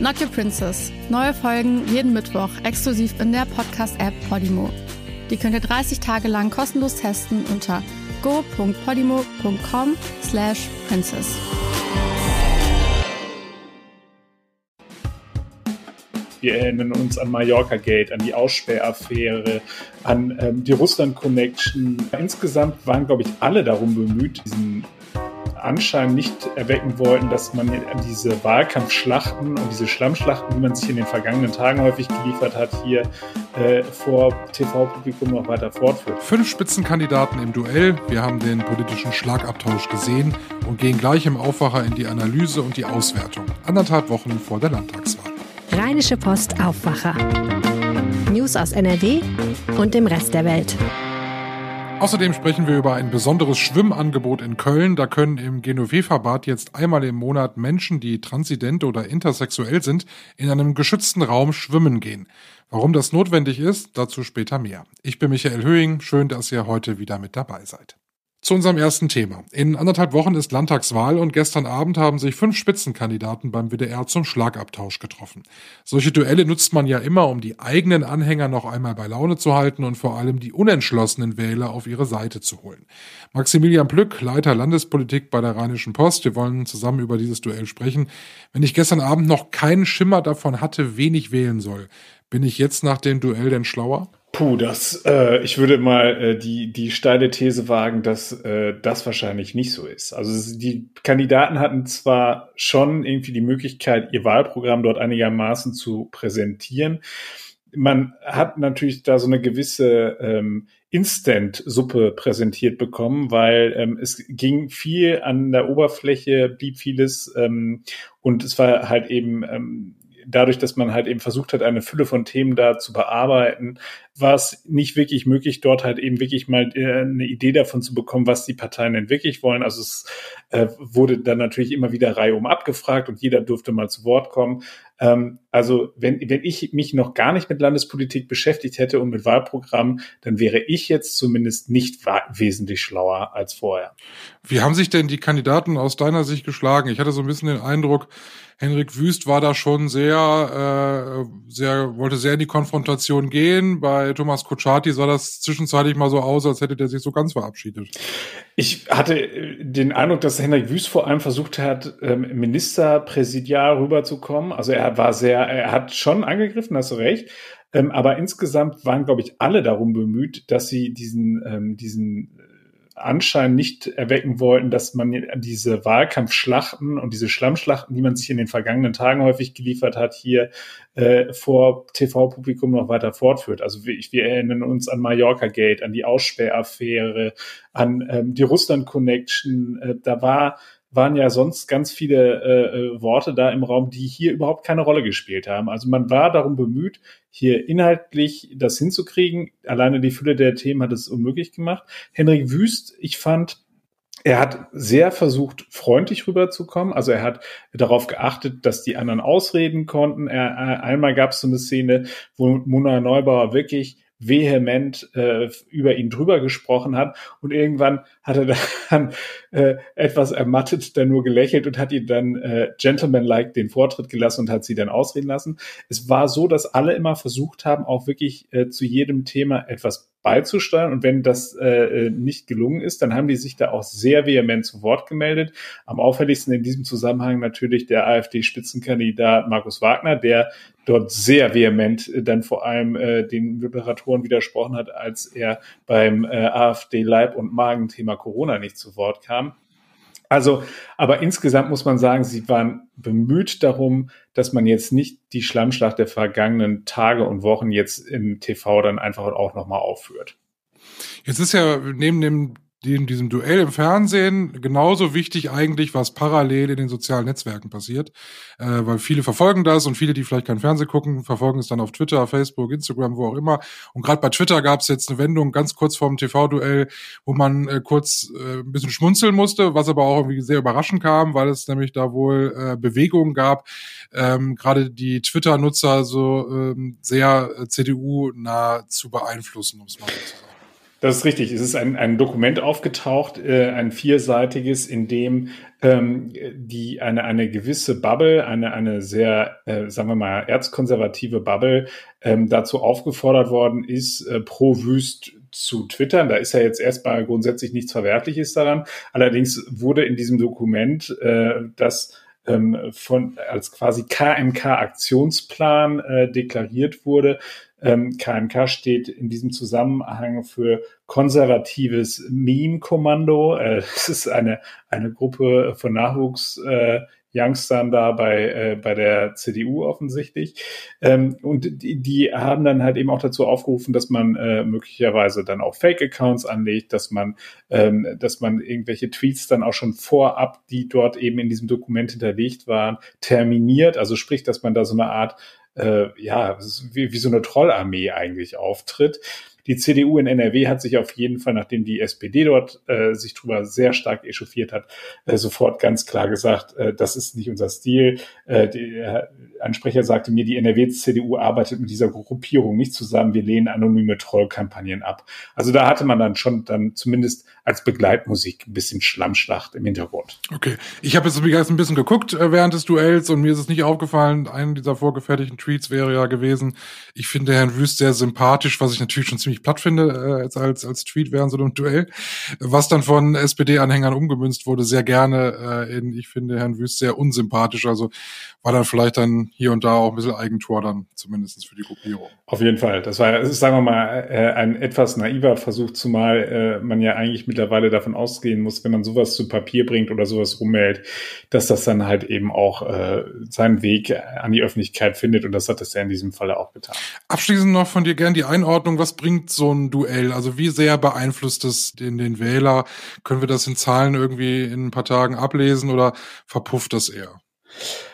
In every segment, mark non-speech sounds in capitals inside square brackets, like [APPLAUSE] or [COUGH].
Not Your Princess. Neue Folgen jeden Mittwoch exklusiv in der Podcast-App Podimo. Die könnt ihr 30 Tage lang kostenlos testen unter go.podimo.com slash princess. Wir erinnern uns an Mallorca Gate, an die Aussperraffäre, an ähm, die Russland Connection. Insgesamt waren, glaube ich, alle darum bemüht, diesen Anschein nicht erwecken wollten, dass man diese Wahlkampfschlachten und diese Schlammschlachten, die man sich in den vergangenen Tagen häufig geliefert hat, hier äh, vor TV-Publikum noch weiter fortführt. Fünf Spitzenkandidaten im Duell. Wir haben den politischen Schlagabtausch gesehen und gehen gleich im Aufwacher in die Analyse und die Auswertung. Anderthalb Wochen vor der Landtagswahl. Rheinische Post Aufwacher. News aus NRW und dem Rest der Welt. Außerdem sprechen wir über ein besonderes Schwimmangebot in Köln. Da können im Genoveva-Bad jetzt einmal im Monat Menschen, die transident oder intersexuell sind, in einem geschützten Raum schwimmen gehen. Warum das notwendig ist, dazu später mehr. Ich bin Michael Höhing. Schön, dass ihr heute wieder mit dabei seid. Zu unserem ersten Thema. In anderthalb Wochen ist Landtagswahl und gestern Abend haben sich fünf Spitzenkandidaten beim WDR zum Schlagabtausch getroffen. Solche Duelle nutzt man ja immer, um die eigenen Anhänger noch einmal bei Laune zu halten und vor allem die unentschlossenen Wähler auf ihre Seite zu holen. Maximilian Plück, Leiter Landespolitik bei der Rheinischen Post, wir wollen zusammen über dieses Duell sprechen. Wenn ich gestern Abend noch keinen Schimmer davon hatte, wen ich wählen soll, bin ich jetzt nach dem Duell denn schlauer? Puh, das, äh, ich würde mal äh, die, die steile These wagen, dass äh, das wahrscheinlich nicht so ist. Also die Kandidaten hatten zwar schon irgendwie die Möglichkeit, ihr Wahlprogramm dort einigermaßen zu präsentieren. Man hat natürlich da so eine gewisse ähm, Instant-Suppe präsentiert bekommen, weil ähm, es ging viel an der Oberfläche, blieb vieles ähm, und es war halt eben ähm, dadurch, dass man halt eben versucht hat, eine Fülle von Themen da zu bearbeiten, war es nicht wirklich möglich, dort halt eben wirklich mal äh, eine Idee davon zu bekommen, was die Parteien denn wirklich wollen. Also es äh, wurde dann natürlich immer wieder reihum abgefragt und jeder durfte mal zu Wort kommen. Ähm, also wenn, wenn ich mich noch gar nicht mit Landespolitik beschäftigt hätte und mit Wahlprogrammen, dann wäre ich jetzt zumindest nicht wesentlich schlauer als vorher. Wie haben sich denn die Kandidaten aus deiner Sicht geschlagen? Ich hatte so ein bisschen den Eindruck, Henrik Wüst war da schon sehr, äh, sehr, wollte sehr in die Konfrontation gehen. Bei Thomas Kutschaty sah das zwischenzeitlich mal so aus, als hätte der sich so ganz verabschiedet. Ich hatte den Eindruck, dass Henrik Wüst vor allem versucht hat, ähm, Ministerpräsidial rüberzukommen. Also er war sehr, er hat schon angegriffen, hast du recht. Ähm, aber insgesamt waren, glaube ich, alle darum bemüht, dass sie diesen, ähm, diesen Anschein nicht erwecken wollten, dass man diese Wahlkampfschlachten und diese Schlammschlachten, die man sich in den vergangenen Tagen häufig geliefert hat, hier äh, vor TV-Publikum noch weiter fortführt. Also wir, wir, erinnern uns an Mallorca Gate, an die Aussperraffäre, an ähm, die Russland Connection. Äh, da war waren ja sonst ganz viele äh, äh, Worte da im Raum, die hier überhaupt keine Rolle gespielt haben. Also man war darum bemüht, hier inhaltlich das hinzukriegen. Alleine die Fülle der Themen hat es unmöglich gemacht. Henrik Wüst, ich fand, er hat sehr versucht, freundlich rüberzukommen. Also er hat darauf geachtet, dass die anderen ausreden konnten. Er, äh, einmal gab es so eine Szene, wo Mona Neubauer wirklich vehement äh, über ihn drüber gesprochen hat und irgendwann hat er dann [LAUGHS] äh, etwas ermattet dann nur gelächelt und hat ihn dann äh, gentlemanlike den Vortritt gelassen und hat sie dann ausreden lassen. Es war so, dass alle immer versucht haben, auch wirklich äh, zu jedem Thema etwas beizusteuern. Und wenn das äh, nicht gelungen ist, dann haben die sich da auch sehr vehement zu Wort gemeldet. Am auffälligsten in diesem Zusammenhang natürlich der AfD-Spitzenkandidat Markus Wagner, der dort sehr vehement äh, dann vor allem äh, den Moderatoren widersprochen hat, als er beim äh, AfD-Leib- und Magenthema Corona nicht zu Wort kam. Also, aber insgesamt muss man sagen, sie waren bemüht darum, dass man jetzt nicht die Schlammschlacht der vergangenen Tage und Wochen jetzt im TV dann einfach auch nochmal aufführt. Jetzt ist ja neben dem in diesem Duell im Fernsehen genauso wichtig eigentlich, was parallel in den sozialen Netzwerken passiert, äh, weil viele verfolgen das und viele, die vielleicht kein Fernsehen gucken, verfolgen es dann auf Twitter, Facebook, Instagram, wo auch immer. Und gerade bei Twitter gab es jetzt eine Wendung ganz kurz vorm TV-Duell, wo man äh, kurz äh, ein bisschen schmunzeln musste, was aber auch irgendwie sehr überraschend kam, weil es nämlich da wohl äh, Bewegungen gab, ähm, gerade die Twitter-Nutzer so ähm, sehr äh, CDU-nah zu beeinflussen, um es mal so zu sagen. Das ist richtig. Es ist ein, ein Dokument aufgetaucht, äh, ein vierseitiges, in dem ähm, die eine, eine gewisse Bubble, eine, eine sehr, äh, sagen wir mal, erzkonservative Bubble ähm, dazu aufgefordert worden ist, äh, pro Wüst zu twittern. Da ist ja jetzt erstmal grundsätzlich nichts Verwerfliches daran. Allerdings wurde in diesem Dokument äh, das ähm, von als quasi KMK-Aktionsplan äh, deklariert wurde, ähm, KMK steht in diesem Zusammenhang für konservatives Meme-Kommando. Äh, ist eine, eine Gruppe von Nachwuchs, äh, Youngstern da bei, äh, bei der CDU offensichtlich. Ähm, und die, die haben dann halt eben auch dazu aufgerufen, dass man äh, möglicherweise dann auch Fake-Accounts anlegt, dass man, ähm, dass man irgendwelche Tweets dann auch schon vorab, die dort eben in diesem Dokument hinterlegt waren, terminiert. Also sprich, dass man da so eine Art äh, ja, wie, wie so eine Trollarmee eigentlich auftritt. Die CDU in NRW hat sich auf jeden Fall, nachdem die SPD dort äh, sich drüber sehr stark echauffiert hat, äh, sofort ganz klar gesagt, äh, das ist nicht unser Stil. Äh, der Ansprecher sagte mir, die NRW-CDU arbeitet mit dieser Gruppierung nicht zusammen. Wir lehnen anonyme Trollkampagnen ab. Also da hatte man dann schon dann zumindest als Begleitmusik ein bisschen Schlammschlacht im Hintergrund. Okay, ich habe jetzt ein bisschen geguckt äh, während des Duells und mir ist es nicht aufgefallen. Einer dieser vorgefertigten Tweets wäre ja gewesen, ich finde Herrn Wüst sehr sympathisch, was ich natürlich schon ziemlich platt finde äh, als, als, als Tweet während so einem Duell, was dann von SPD-Anhängern umgemünzt wurde, sehr gerne äh, in, ich finde Herrn Wüst sehr unsympathisch. Also war dann vielleicht dann hier und da auch ein bisschen Eigentor dann zumindest für die Gruppierung. Auf jeden Fall. Das war, sagen wir mal, äh, ein etwas naiver Versuch, zumal äh, man ja eigentlich mittlerweile davon ausgehen muss, wenn man sowas zu Papier bringt oder sowas rummeldet, dass das dann halt eben auch äh, seinen Weg an die Öffentlichkeit findet und das hat es ja in diesem Falle auch getan. Abschließend noch von dir gern die Einordnung, was bringt so ein Duell? Also wie sehr beeinflusst es den, den Wähler? Können wir das in Zahlen irgendwie in ein paar Tagen ablesen oder verpufft das eher?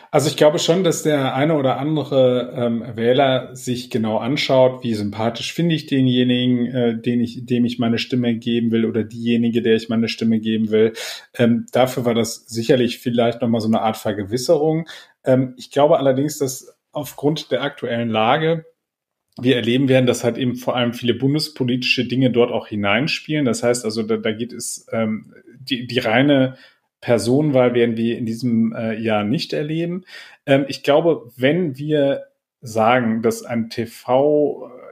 Also ich glaube schon, dass der eine oder andere ähm, Wähler sich genau anschaut, wie sympathisch finde ich denjenigen, äh, den ich, dem ich meine Stimme geben will oder diejenige, der ich meine Stimme geben will. Ähm, dafür war das sicherlich vielleicht nochmal so eine Art Vergewisserung. Ähm, ich glaube allerdings, dass aufgrund der aktuellen Lage wir erleben werden, dass halt eben vor allem viele bundespolitische Dinge dort auch hineinspielen. Das heißt also, da, da geht es ähm, die, die reine Personenwahl werden wir in diesem äh, Jahr nicht erleben. Ähm, ich glaube, wenn wir sagen, dass ein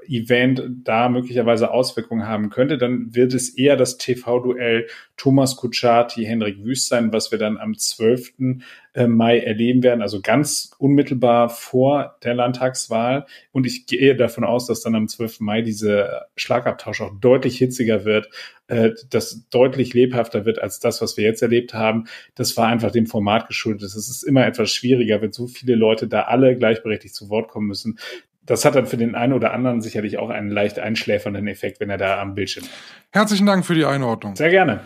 TV-Event da möglicherweise Auswirkungen haben könnte, dann wird es eher das TV-Duell Thomas Kutschaty, Henrik Wüst sein, was wir dann am 12. Äh, Mai erleben werden, also ganz unmittelbar vor der Landtagswahl. Und ich gehe davon aus, dass dann am 12. Mai diese Schlagabtausch auch deutlich hitziger wird, äh, das deutlich lebhafter wird als das, was wir jetzt erlebt haben. Das war einfach dem Format geschuldet. Es ist immer etwas schwieriger, wenn so viele Leute da alle gleichberechtigt zu Wort kommen müssen das hat dann für den einen oder anderen sicherlich auch einen leicht einschläfernden Effekt, wenn er da am Bildschirm ist. Herzlichen Dank für die Einordnung. Sehr gerne.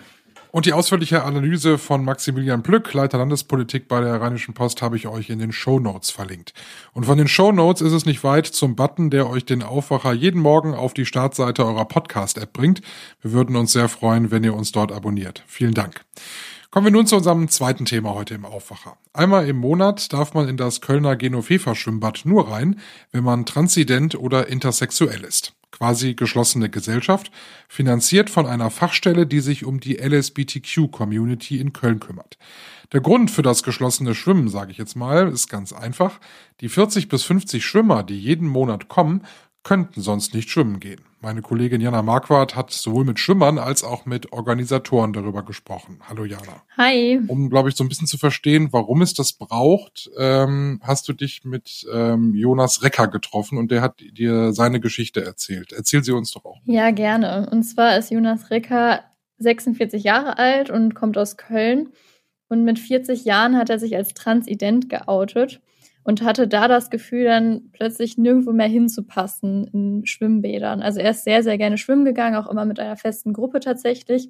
Und die ausführliche Analyse von Maximilian Plück, Leiter Landespolitik bei der Rheinischen Post, habe ich euch in den Show Notes verlinkt. Und von den Show Notes ist es nicht weit zum Button, der euch den Aufwacher jeden Morgen auf die Startseite eurer Podcast-App bringt. Wir würden uns sehr freuen, wenn ihr uns dort abonniert. Vielen Dank. Kommen wir nun zu unserem zweiten Thema heute im Aufwacher. Einmal im Monat darf man in das Kölner Genofefa Schwimmbad nur rein, wenn man transident oder intersexuell ist quasi geschlossene Gesellschaft, finanziert von einer Fachstelle, die sich um die LSBTQ-Community in Köln kümmert. Der Grund für das geschlossene Schwimmen, sage ich jetzt mal, ist ganz einfach. Die 40 bis 50 Schwimmer, die jeden Monat kommen, könnten sonst nicht schwimmen gehen. Meine Kollegin Jana Marquardt hat sowohl mit Schwimmern als auch mit Organisatoren darüber gesprochen. Hallo Jana. Hi. Um, glaube ich, so ein bisschen zu verstehen, warum es das braucht, ähm, hast du dich mit ähm, Jonas Recker getroffen und der hat dir seine Geschichte erzählt. Erzähl sie uns doch auch. Ja, gerne. Und zwar ist Jonas Recker 46 Jahre alt und kommt aus Köln. Und mit 40 Jahren hat er sich als transident geoutet und hatte da das Gefühl, dann plötzlich nirgendwo mehr hinzupassen in Schwimmbädern. Also er ist sehr, sehr gerne schwimmen gegangen, auch immer mit einer festen Gruppe tatsächlich.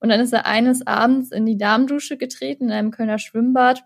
Und dann ist er eines Abends in die Damendusche getreten, in einem Kölner Schwimmbad.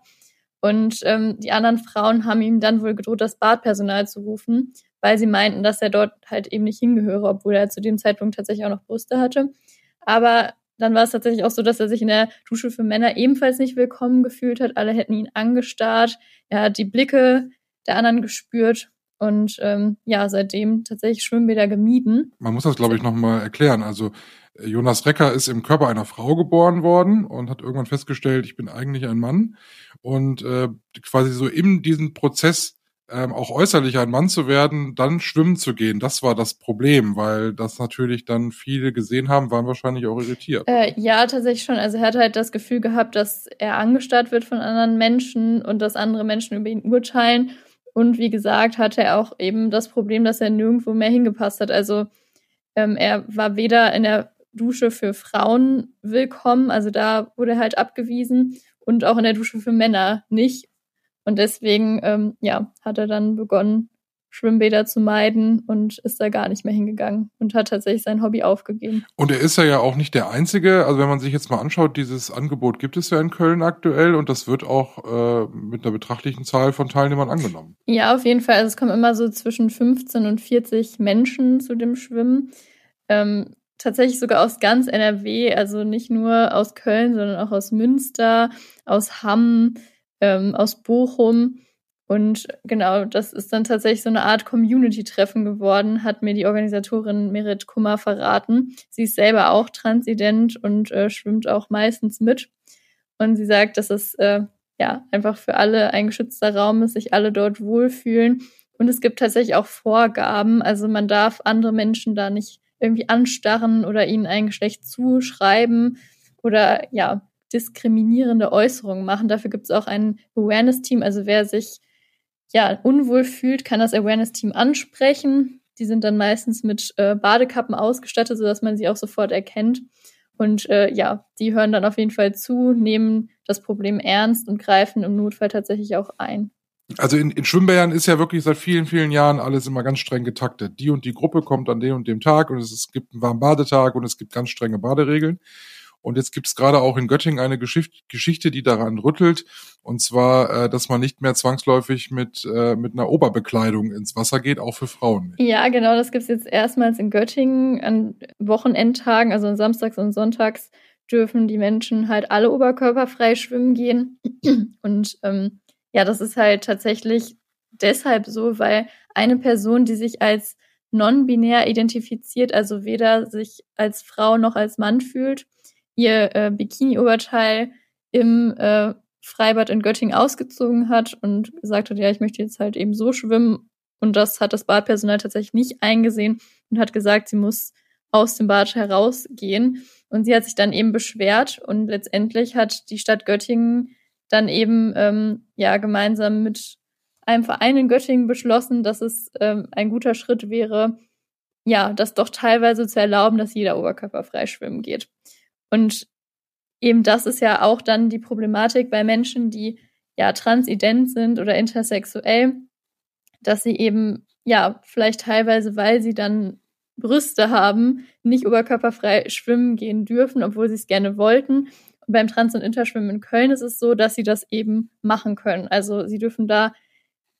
Und ähm, die anderen Frauen haben ihm dann wohl gedroht, das Badpersonal zu rufen, weil sie meinten, dass er dort halt eben nicht hingehöre, obwohl er zu dem Zeitpunkt tatsächlich auch noch Brüste hatte. Aber dann war es tatsächlich auch so, dass er sich in der Dusche für Männer ebenfalls nicht willkommen gefühlt hat. Alle hätten ihn angestarrt. Er hat die Blicke der anderen gespürt und ähm, ja, seitdem tatsächlich Schwimmbäder gemieden. Man muss das, glaube ich, nochmal erklären. Also Jonas Recker ist im Körper einer Frau geboren worden und hat irgendwann festgestellt, ich bin eigentlich ein Mann. Und äh, quasi so in diesem Prozess ähm, auch äußerlich ein Mann zu werden, dann schwimmen zu gehen, das war das Problem, weil das natürlich dann viele gesehen haben, waren wahrscheinlich auch irritiert. Äh, ja, tatsächlich schon. Also er hat halt das Gefühl gehabt, dass er angestarrt wird von anderen Menschen und dass andere Menschen über ihn urteilen. Und wie gesagt, hatte er auch eben das Problem, dass er nirgendwo mehr hingepasst hat. Also ähm, er war weder in der Dusche für Frauen willkommen, also da wurde er halt abgewiesen, und auch in der Dusche für Männer nicht. Und deswegen, ähm, ja, hat er dann begonnen, Schwimmbäder zu meiden und ist da gar nicht mehr hingegangen und hat tatsächlich sein Hobby aufgegeben. Und er ist ja auch nicht der Einzige. Also wenn man sich jetzt mal anschaut, dieses Angebot gibt es ja in Köln aktuell und das wird auch äh, mit einer betrachtlichen Zahl von Teilnehmern angenommen. Ja, auf jeden Fall. Also es kommen immer so zwischen 15 und 40 Menschen zu dem Schwimmen. Ähm, tatsächlich sogar aus ganz NRW, also nicht nur aus Köln, sondern auch aus Münster, aus Hamm, ähm, aus Bochum. Und genau, das ist dann tatsächlich so eine Art Community-Treffen geworden, hat mir die Organisatorin Merit Kummer verraten. Sie ist selber auch transident und äh, schwimmt auch meistens mit. Und sie sagt, dass es äh, ja einfach für alle ein geschützter Raum ist, sich alle dort wohlfühlen. Und es gibt tatsächlich auch Vorgaben. Also man darf andere Menschen da nicht irgendwie anstarren oder ihnen ein Geschlecht zuschreiben oder ja, diskriminierende Äußerungen machen. Dafür gibt es auch ein Awareness-Team. Also wer sich ja unwohl fühlt, kann das Awareness-Team ansprechen. Die sind dann meistens mit äh, Badekappen ausgestattet, sodass man sie auch sofort erkennt. Und äh, ja, die hören dann auf jeden Fall zu, nehmen das Problem ernst und greifen im Notfall tatsächlich auch ein. Also in, in Schwimmbädern ist ja wirklich seit vielen, vielen Jahren alles immer ganz streng getaktet. Die und die Gruppe kommt an dem und dem Tag und es, es gibt einen warmen Badetag und es gibt ganz strenge Baderegeln. Und jetzt gibt es gerade auch in Göttingen eine Geschichte, die daran rüttelt. Und zwar, äh, dass man nicht mehr zwangsläufig mit, äh, mit einer Oberbekleidung ins Wasser geht, auch für Frauen. Ja, genau, das gibt es jetzt erstmals in Göttingen an Wochenendtagen, also an Samstags und Sonntags dürfen die Menschen halt alle oberkörperfrei schwimmen gehen. Und ähm, ja, das ist halt tatsächlich deshalb so, weil eine Person, die sich als non-binär identifiziert, also weder sich als Frau noch als Mann fühlt, ihr äh, Bikini-Oberteil im äh, Freibad in Göttingen ausgezogen hat und gesagt hat, ja, ich möchte jetzt halt eben so schwimmen. Und das hat das Badpersonal tatsächlich nicht eingesehen und hat gesagt, sie muss aus dem Bad herausgehen. Und sie hat sich dann eben beschwert und letztendlich hat die Stadt Göttingen dann eben ähm, ja gemeinsam mit einem Verein in Göttingen beschlossen, dass es ähm, ein guter Schritt wäre, ja, das doch teilweise zu erlauben, dass jeder oberkörperfrei schwimmen geht. Und eben das ist ja auch dann die Problematik bei Menschen, die ja transident sind oder intersexuell, dass sie eben ja vielleicht teilweise, weil sie dann Brüste haben, nicht oberkörperfrei schwimmen gehen dürfen, obwohl sie es gerne wollten. Und beim Trans- und Interschwimmen in Köln ist es so, dass sie das eben machen können. Also sie dürfen da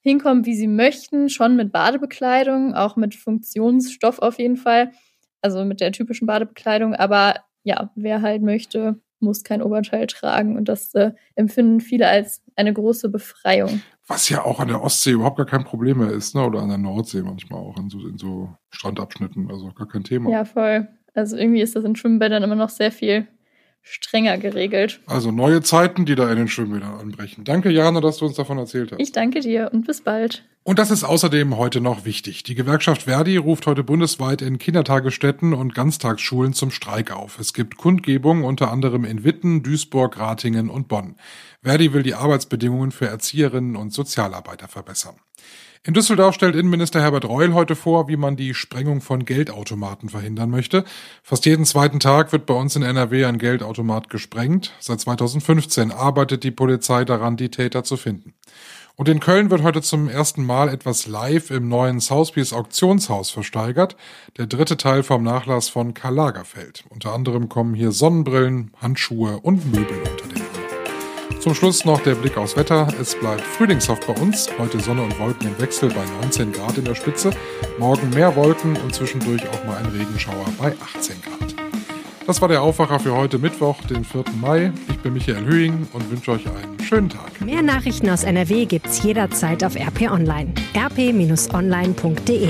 hinkommen, wie sie möchten, schon mit Badebekleidung, auch mit Funktionsstoff auf jeden Fall, also mit der typischen Badebekleidung, aber ja, wer halt möchte, muss kein Oberteil tragen. Und das äh, empfinden viele als eine große Befreiung. Was ja auch an der Ostsee überhaupt gar kein Problem mehr ist, ne? Oder an der Nordsee manchmal auch in so, in so Strandabschnitten. Also gar kein Thema. Ja, voll. Also irgendwie ist das in Schwimmbädern immer noch sehr viel strenger geregelt. Also neue Zeiten, die da in den Schwimmbädern anbrechen. Danke, Jana, dass du uns davon erzählt hast. Ich danke dir und bis bald. Und das ist außerdem heute noch wichtig. Die Gewerkschaft Verdi ruft heute bundesweit in Kindertagesstätten und Ganztagsschulen zum Streik auf. Es gibt Kundgebungen unter anderem in Witten, Duisburg, Ratingen und Bonn. Verdi will die Arbeitsbedingungen für Erzieherinnen und Sozialarbeiter verbessern. In Düsseldorf stellt Innenminister Herbert Reul heute vor, wie man die Sprengung von Geldautomaten verhindern möchte. Fast jeden zweiten Tag wird bei uns in NRW ein Geldautomat gesprengt. Seit 2015 arbeitet die Polizei daran, die Täter zu finden. Und in Köln wird heute zum ersten Mal etwas live im neuen Southpiece Auktionshaus versteigert. Der dritte Teil vom Nachlass von Karl Lagerfeld. Unter anderem kommen hier Sonnenbrillen, Handschuhe und Möbel unter den. Zum Schluss noch der Blick aufs Wetter. Es bleibt frühlingshaft bei uns. Heute Sonne und Wolken im Wechsel bei 19 Grad in der Spitze. Morgen mehr Wolken und zwischendurch auch mal ein Regenschauer bei 18 Grad. Das war der Aufwacher für heute Mittwoch, den 4. Mai. Ich bin Michael Höhing und wünsche euch einen schönen Tag. Mehr Nachrichten aus NRW gibt's jederzeit auf RP Online. rp-online.de